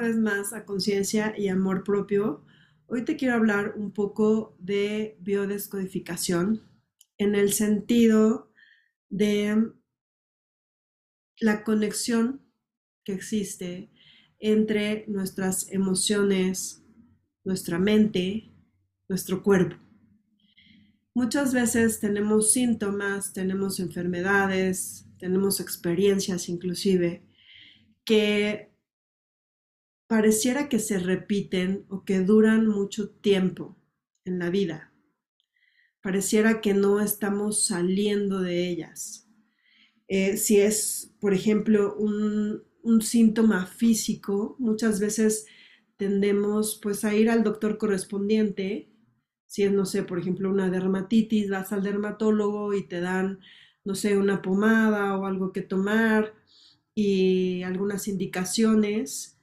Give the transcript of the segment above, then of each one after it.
vez más a conciencia y amor propio. Hoy te quiero hablar un poco de biodescodificación en el sentido de la conexión que existe entre nuestras emociones, nuestra mente, nuestro cuerpo. Muchas veces tenemos síntomas, tenemos enfermedades, tenemos experiencias inclusive que pareciera que se repiten o que duran mucho tiempo en la vida. Pareciera que no estamos saliendo de ellas. Eh, si es, por ejemplo, un, un, síntoma físico, muchas veces tendemos pues a ir al doctor correspondiente. Si es, no sé, por ejemplo, una dermatitis, vas al dermatólogo y te dan, no sé, una pomada o algo que tomar y algunas indicaciones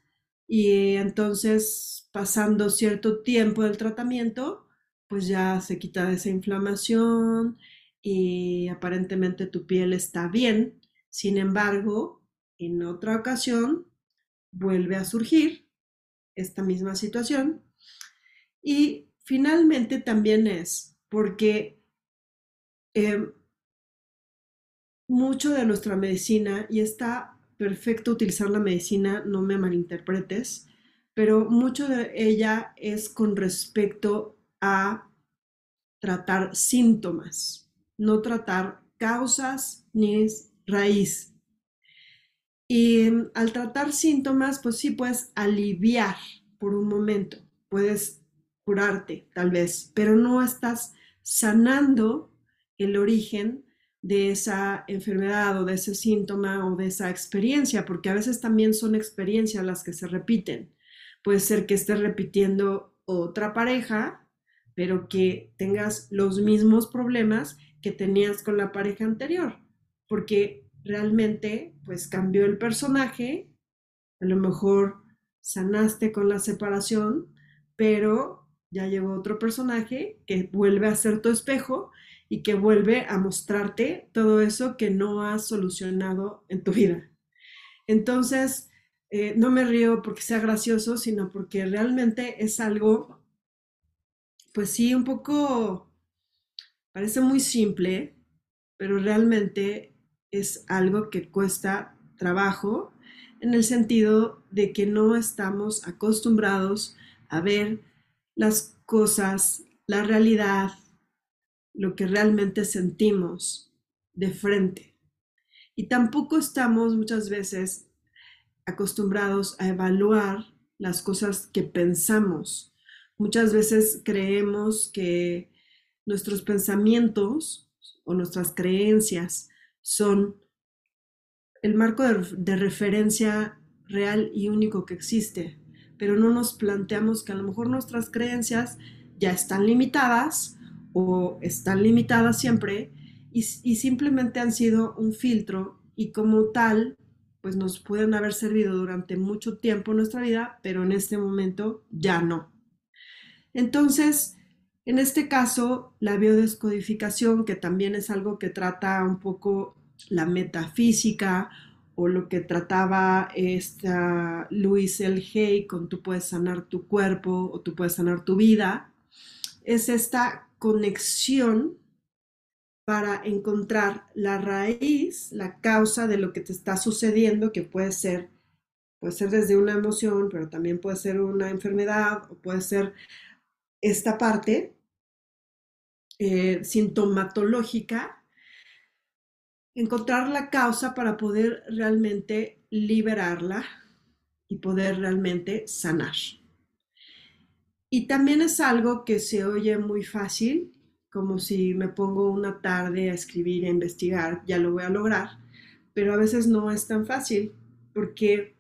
y entonces pasando cierto tiempo del tratamiento, pues ya se quita esa inflamación y aparentemente tu piel está bien. Sin embargo, en otra ocasión vuelve a surgir esta misma situación y finalmente también es porque eh, mucho de nuestra medicina y está perfecto utilizar la medicina, no me malinterpretes, pero mucho de ella es con respecto a tratar síntomas, no tratar causas ni raíz. Y al tratar síntomas, pues sí puedes aliviar por un momento, puedes curarte tal vez, pero no estás sanando el origen de esa enfermedad o de ese síntoma o de esa experiencia, porque a veces también son experiencias las que se repiten. Puede ser que estés repitiendo otra pareja, pero que tengas los mismos problemas que tenías con la pareja anterior, porque realmente pues cambió el personaje, a lo mejor sanaste con la separación, pero ya llegó otro personaje que vuelve a ser tu espejo y que vuelve a mostrarte todo eso que no has solucionado en tu vida. Entonces, eh, no me río porque sea gracioso, sino porque realmente es algo, pues sí, un poco, parece muy simple, pero realmente es algo que cuesta trabajo en el sentido de que no estamos acostumbrados a ver las cosas, la realidad, lo que realmente sentimos de frente. Y tampoco estamos muchas veces acostumbrados a evaluar las cosas que pensamos. Muchas veces creemos que nuestros pensamientos o nuestras creencias son el marco de, referencia real y único que existe, pero no nos planteamos que a lo mejor nuestras creencias ya están limitadas o están limitadas siempre y, simplemente han sido un filtro y como tal, pues nos pueden haber servido durante mucho tiempo en nuestra vida, pero en este momento ya no. Entonces, en este caso, la biodescodificación, que también es algo que trata un poco la metafísica o lo que trataba esta Luis El Hey con tú puedes sanar tu cuerpo o tú puedes sanar tu vida, es esta conexión para encontrar la raíz, la causa de lo que te está sucediendo, que puede ser, puede ser desde una emoción, pero también puede ser una enfermedad o puede ser esta parte eh, sintomatológica, encontrar la causa para poder realmente liberarla y poder realmente sanar. Y también es algo que se oye muy fácil, como si me pongo una tarde a escribir e investigar, ya lo voy a lograr, pero a veces no es tan fácil porque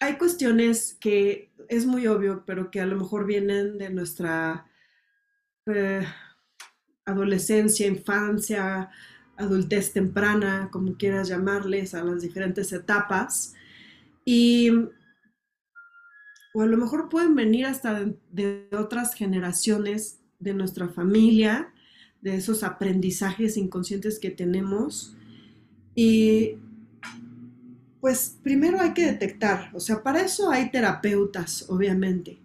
hay cuestiones que es muy obvio, pero que a lo mejor vienen de nuestra eh, adolescencia, infancia, adultez temprana, como quieras llamarles, a las diferentes etapas. Y o a lo mejor pueden venir hasta de, otras generaciones de nuestra familia, de esos aprendizajes inconscientes que tenemos. Y pues primero hay que detectar, o sea, para eso hay terapeutas, obviamente.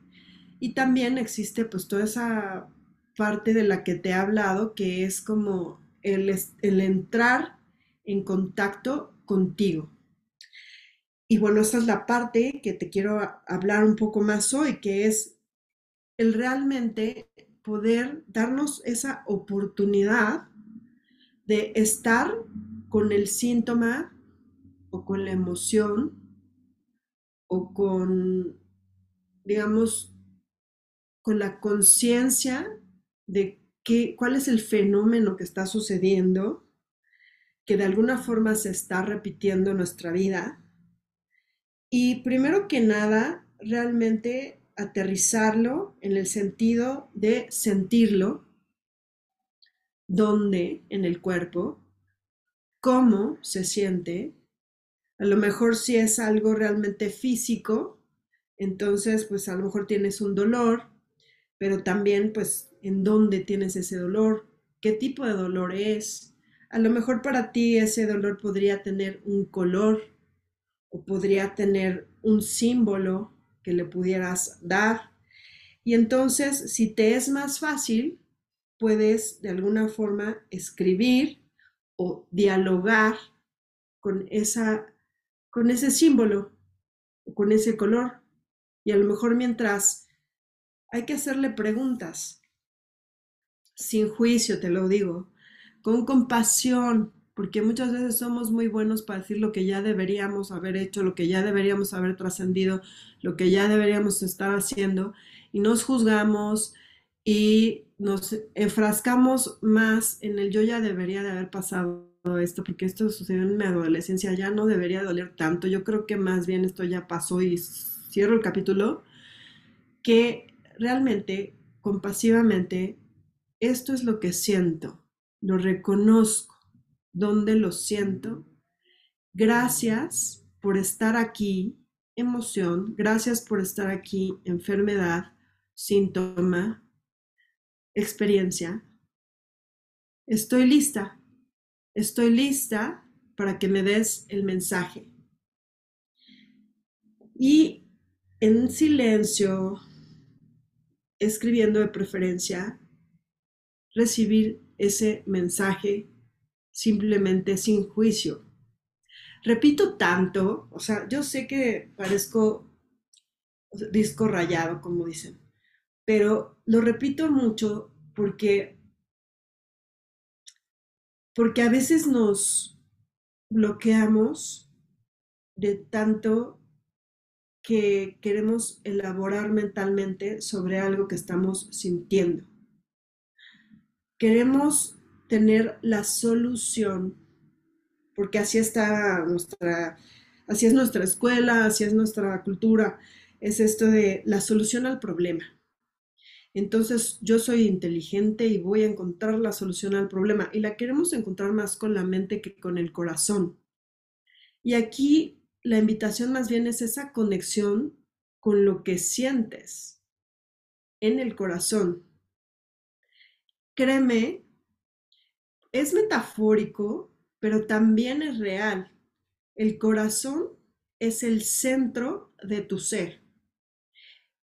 Y también existe pues toda esa parte de la que te he hablado, que es como el, el entrar en contacto contigo. Y bueno, esa es la parte que te quiero hablar un poco más hoy, que es el realmente poder darnos esa oportunidad de estar con el síntoma o con la emoción o con, digamos, con la conciencia de qué, cuál es el fenómeno que está sucediendo, que de alguna forma se está repitiendo en nuestra vida. Y primero que nada, realmente aterrizarlo en el sentido de sentirlo, dónde en el cuerpo, cómo se siente. A lo mejor si es algo realmente físico, entonces pues a lo mejor tienes un dolor, pero también pues en dónde tienes ese dolor, qué tipo de dolor es. A lo mejor para ti ese dolor podría tener un color o podría tener un símbolo que le pudieras dar. Y entonces, si te es más fácil, puedes de alguna forma escribir o dialogar con, esa, con ese símbolo o con ese color. Y a lo mejor mientras hay que hacerle preguntas, sin juicio, te lo digo, con compasión, porque muchas veces somos muy buenos para decir lo que ya deberíamos haber hecho, lo que ya deberíamos haber trascendido, lo que ya deberíamos estar haciendo, y nos juzgamos y nos enfrascamos más en el yo ya debería de haber pasado esto, porque esto sucedió en mi adolescencia, ya no debería doler tanto, yo creo que más bien esto ya pasó y cierro el capítulo, que realmente, compasivamente, esto es lo que siento, lo reconozco, donde lo siento. Gracias por estar aquí, emoción, gracias por estar aquí, enfermedad, síntoma, experiencia. Estoy lista, estoy lista para que me des el mensaje. Y en silencio, escribiendo de preferencia, recibir ese mensaje simplemente sin juicio. Repito tanto, o sea, yo sé que parezco disco rayado, como dicen, pero lo repito mucho porque porque a veces nos bloqueamos de tanto que queremos elaborar mentalmente sobre algo que estamos sintiendo. Queremos tener la solución, porque así está nuestra, así es nuestra escuela, así es nuestra cultura, es esto de la solución al problema. Entonces yo soy inteligente y voy a encontrar la solución al problema y la queremos encontrar más con la mente que con el corazón. Y aquí la invitación más bien es esa conexión con lo que sientes en el corazón. Créeme es metafórico, pero también es real. El corazón es el centro de tu ser.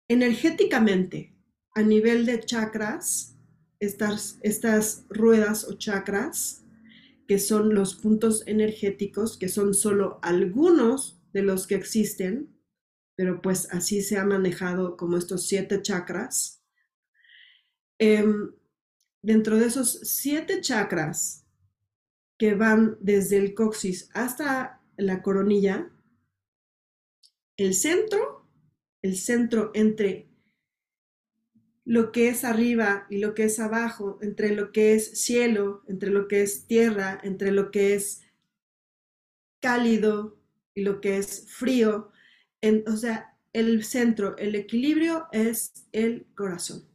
Energéticamente, a nivel de chakras, estas, ruedas o chakras, que son los puntos energéticos, que son solo algunos de los que existen, pero pues así se ha manejado como estos siete chakras. Em, dentro de esos siete chakras que van desde el coxis hasta la coronilla, el centro, el centro entre lo que es arriba y lo que es abajo, entre lo que es cielo, entre lo que es tierra, entre lo que es cálido y lo que es frío. o sea, el centro, el equilibrio es el corazón.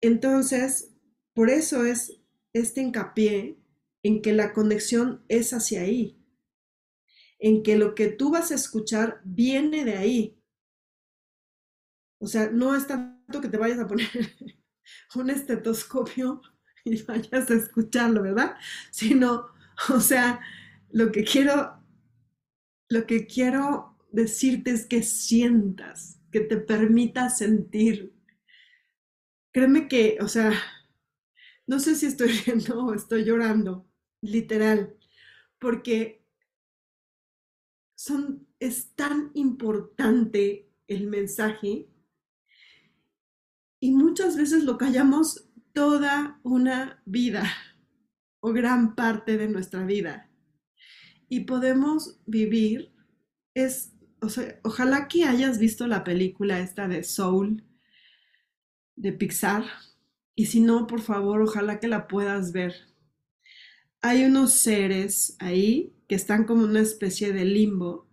Entonces, por eso es este hincapié en que la conexión es hacia ahí, en que lo que tú vas a escuchar viene de ahí. O sea, no es tanto que te vayas a poner un estetoscopio y vayas a escucharlo, ¿verdad? Sino, o sea, lo que quiero lo que quiero decirte es que sientas, que te permitas sentir. Créeme que, o sea, no sé si estoy riendo o estoy llorando, literal, porque es tan importante el mensaje y muchas veces lo callamos toda una vida o gran parte de nuestra vida. Y podemos vivir, es, ojalá que hayas visto la película esta de Soul de Pixar. Y si no, por favor, ojalá que la puedas ver. Hay unos seres ahí que están como una especie de limbo,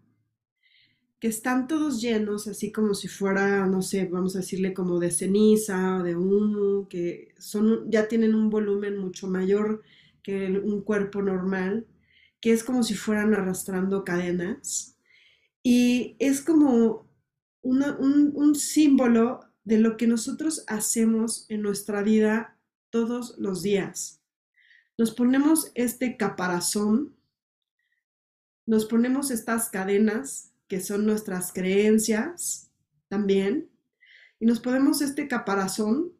que están todos llenos, así como si fuera, no sé, vamos a decirle como de ceniza o de humo, que son, ya tienen un volumen mucho mayor que un cuerpo normal, que es como si fueran arrastrando cadenas. Y es como un, un símbolo de lo que nosotros hacemos en nuestra vida todos los días. Nos ponemos este caparazón, nos ponemos estas cadenas que son nuestras creencias también, y nos ponemos este caparazón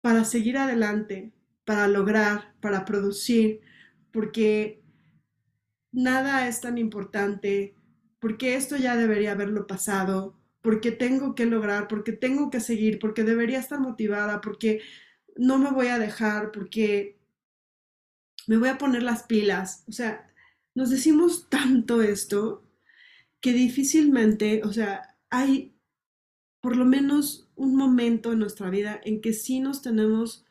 para seguir adelante, para lograr, para producir, porque nada es tan importante, porque esto ya debería haberlo pasado, porque tengo que lograr, porque tengo que seguir, porque debería estar motivada, porque no me voy a dejar, porque me voy a poner las pilas. O sea, nos decimos tanto esto que difícilmente, o sea, hay por lo menos un momento en nuestra vida en que sí nos tenemos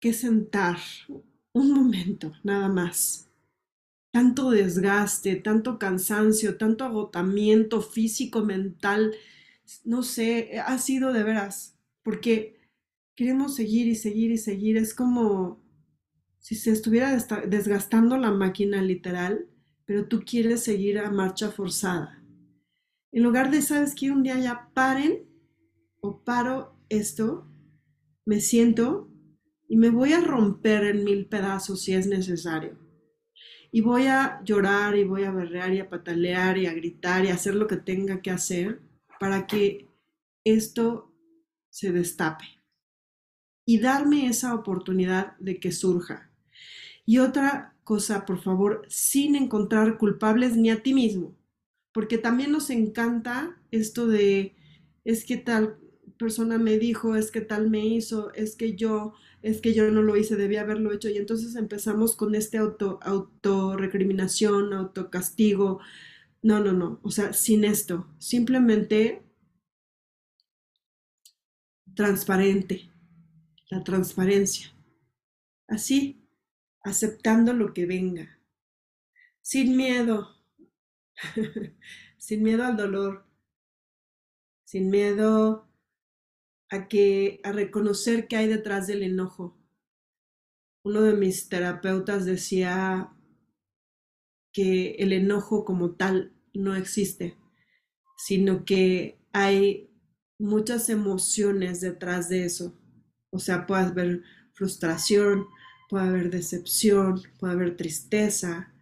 que sentar, un momento nada más, tanto desgaste, tanto cansancio, tanto agotamiento físico, mental, no sé, ha sido de veras, porque queremos seguir y seguir y seguir, es como si se estuviera desgastando la máquina literal, pero tú quieres seguir a marcha forzada. En lugar de, sabes que un día ya paren o paro esto, me siento y me voy a romper en mil pedazos si es necesario y voy a llorar y voy a berrear y a patalear y a gritar y a hacer lo que tenga que hacer para que esto se destape y darme esa oportunidad de que surja. Y otra cosa, por favor, sin encontrar culpables ni a ti mismo, porque también nos encanta esto de, es que tal persona me dijo, es que tal me hizo, es que yo, es que yo no lo hice, debía haberlo hecho. Y entonces empezamos con este auto, autorrecriminación, autocastigo. No, no, no. O sea, sin esto. Simplemente transparente. La transparencia. Así, aceptando lo que venga. Sin miedo. sin miedo al dolor. Sin miedo a que a reconocer qué hay detrás del enojo. Uno de mis terapeutas decía que el enojo como tal no existe, sino que hay muchas emociones detrás de eso. O sea, puede haber frustración, puede haber decepción, puede haber tristeza,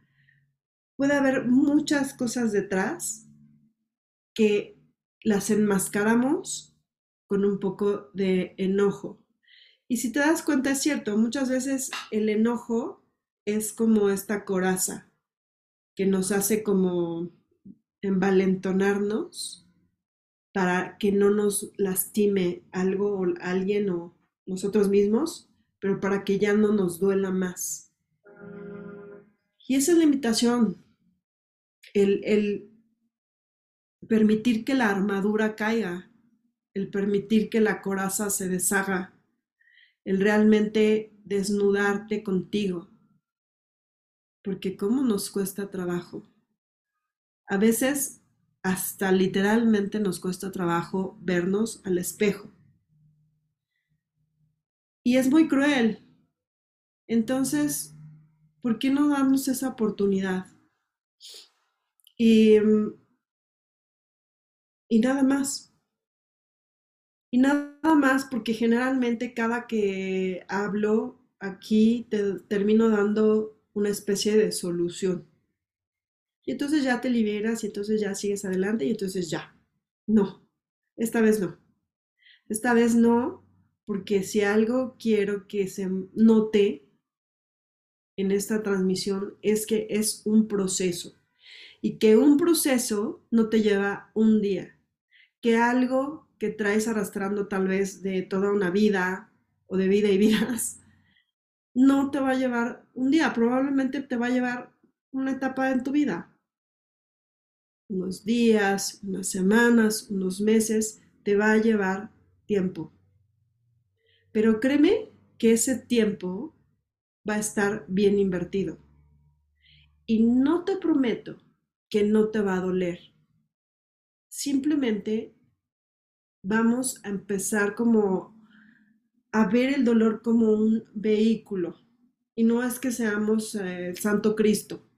puede haber muchas cosas detrás que las enmascaramos con un poco de enojo. Y si te das cuenta, es cierto, muchas veces el enojo es como esta coraza que nos hace como envalentonarnos para que no nos lastime algo o alguien o nosotros mismos, pero para que ya no nos duela más. Y esa es la el, el permitir que la armadura caiga, el permitir que la coraza se deshaga, el realmente desnudarte contigo. Porque cómo nos cuesta trabajo. A veces hasta literalmente nos cuesta trabajo vernos al espejo. Y es muy cruel. Entonces, ¿por qué no damos esa oportunidad? Y, y nada más. Y nada más porque generalmente cada que hablo aquí te termino dando una especie de solución. y entonces ya te liberas y entonces ya sigues adelante y entonces ya. No, esta vez no. Esta vez no, porque si algo quiero que se note en esta transmisión es que es un proceso y que un proceso no te lleva un día, que algo que traes arrastrando tal vez de toda una vida o de vida y vidas, no te va a llevar un día, probablemente te va a llevar una etapa en tu vida. Unos días, unas semanas, unos meses, te va a llevar tiempo. Pero créeme que ese tiempo va a estar bien invertido. Y no te prometo que no te va a doler. Simplemente vamos a empezar como a ver el dolor como un vehículo. Y no es que seamos el Santo Cristo,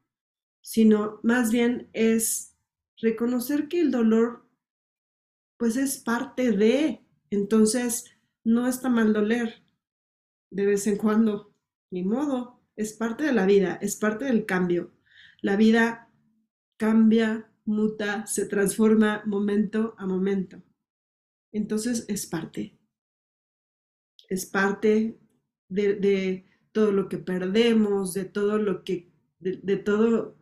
sino más bien es reconocer que el dolor pues es parte de, entonces no está mal doler de vez en cuando, ni modo, es parte de la vida, es parte del cambio. La vida cambia, muta, se transforma momento a momento. Entonces es parte. Es parte de, todo lo que perdemos, de todo lo que, de, todo,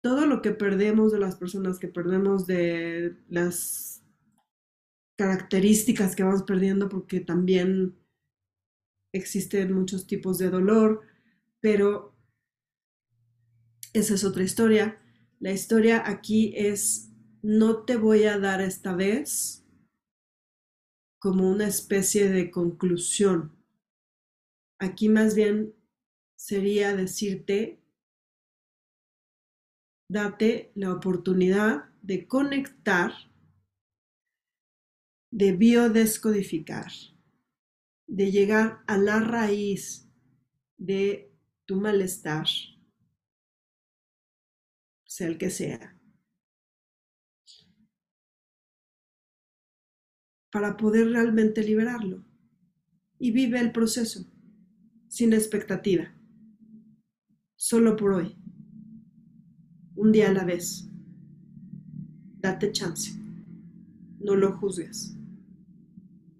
todo lo que perdemos, de las personas que perdemos, de las características que vamos perdiendo, porque también existen muchos tipos de dolor, pero esa es otra historia. La historia aquí es, no te voy a dar esta vez como una especie de conclusión. Aquí más bien sería decirte, date la oportunidad de conectar, de biodescodificar, de llegar a la raíz de tu malestar, sea el que sea. para poder realmente liberarlo. Y vive el proceso, sin expectativa, solo por hoy, un día a la vez. Date chance, no lo juzgues.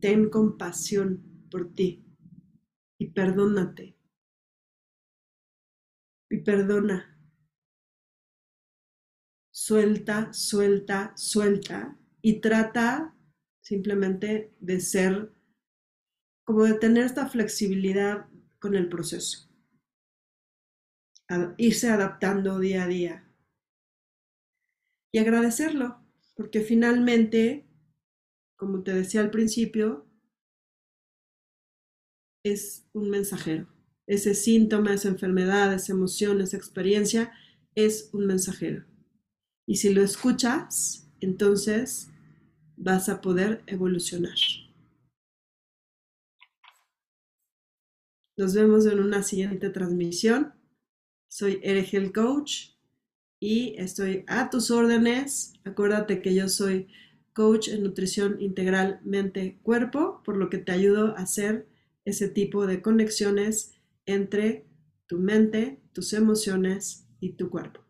Ten compasión por ti y perdónate. Y perdona. Suelta, suelta, suelta y trata simplemente de ser, como de tener esta flexibilidad con el proceso, irse adaptando día a día y agradecerlo, porque finalmente, como te decía al principio, es un mensajero. Ese síntoma, esa enfermedad, esa emoción, esa experiencia es un mensajero. Y si lo escuchas, entonces vas a poder evolucionar. Nos vemos en una siguiente transmisión. Soy Erigel Coach y estoy a tus órdenes. Acuérdate que yo soy coach en nutrición integral mente-cuerpo, por lo que te ayudo a hacer ese tipo de conexiones entre tu mente, tus emociones y tu cuerpo.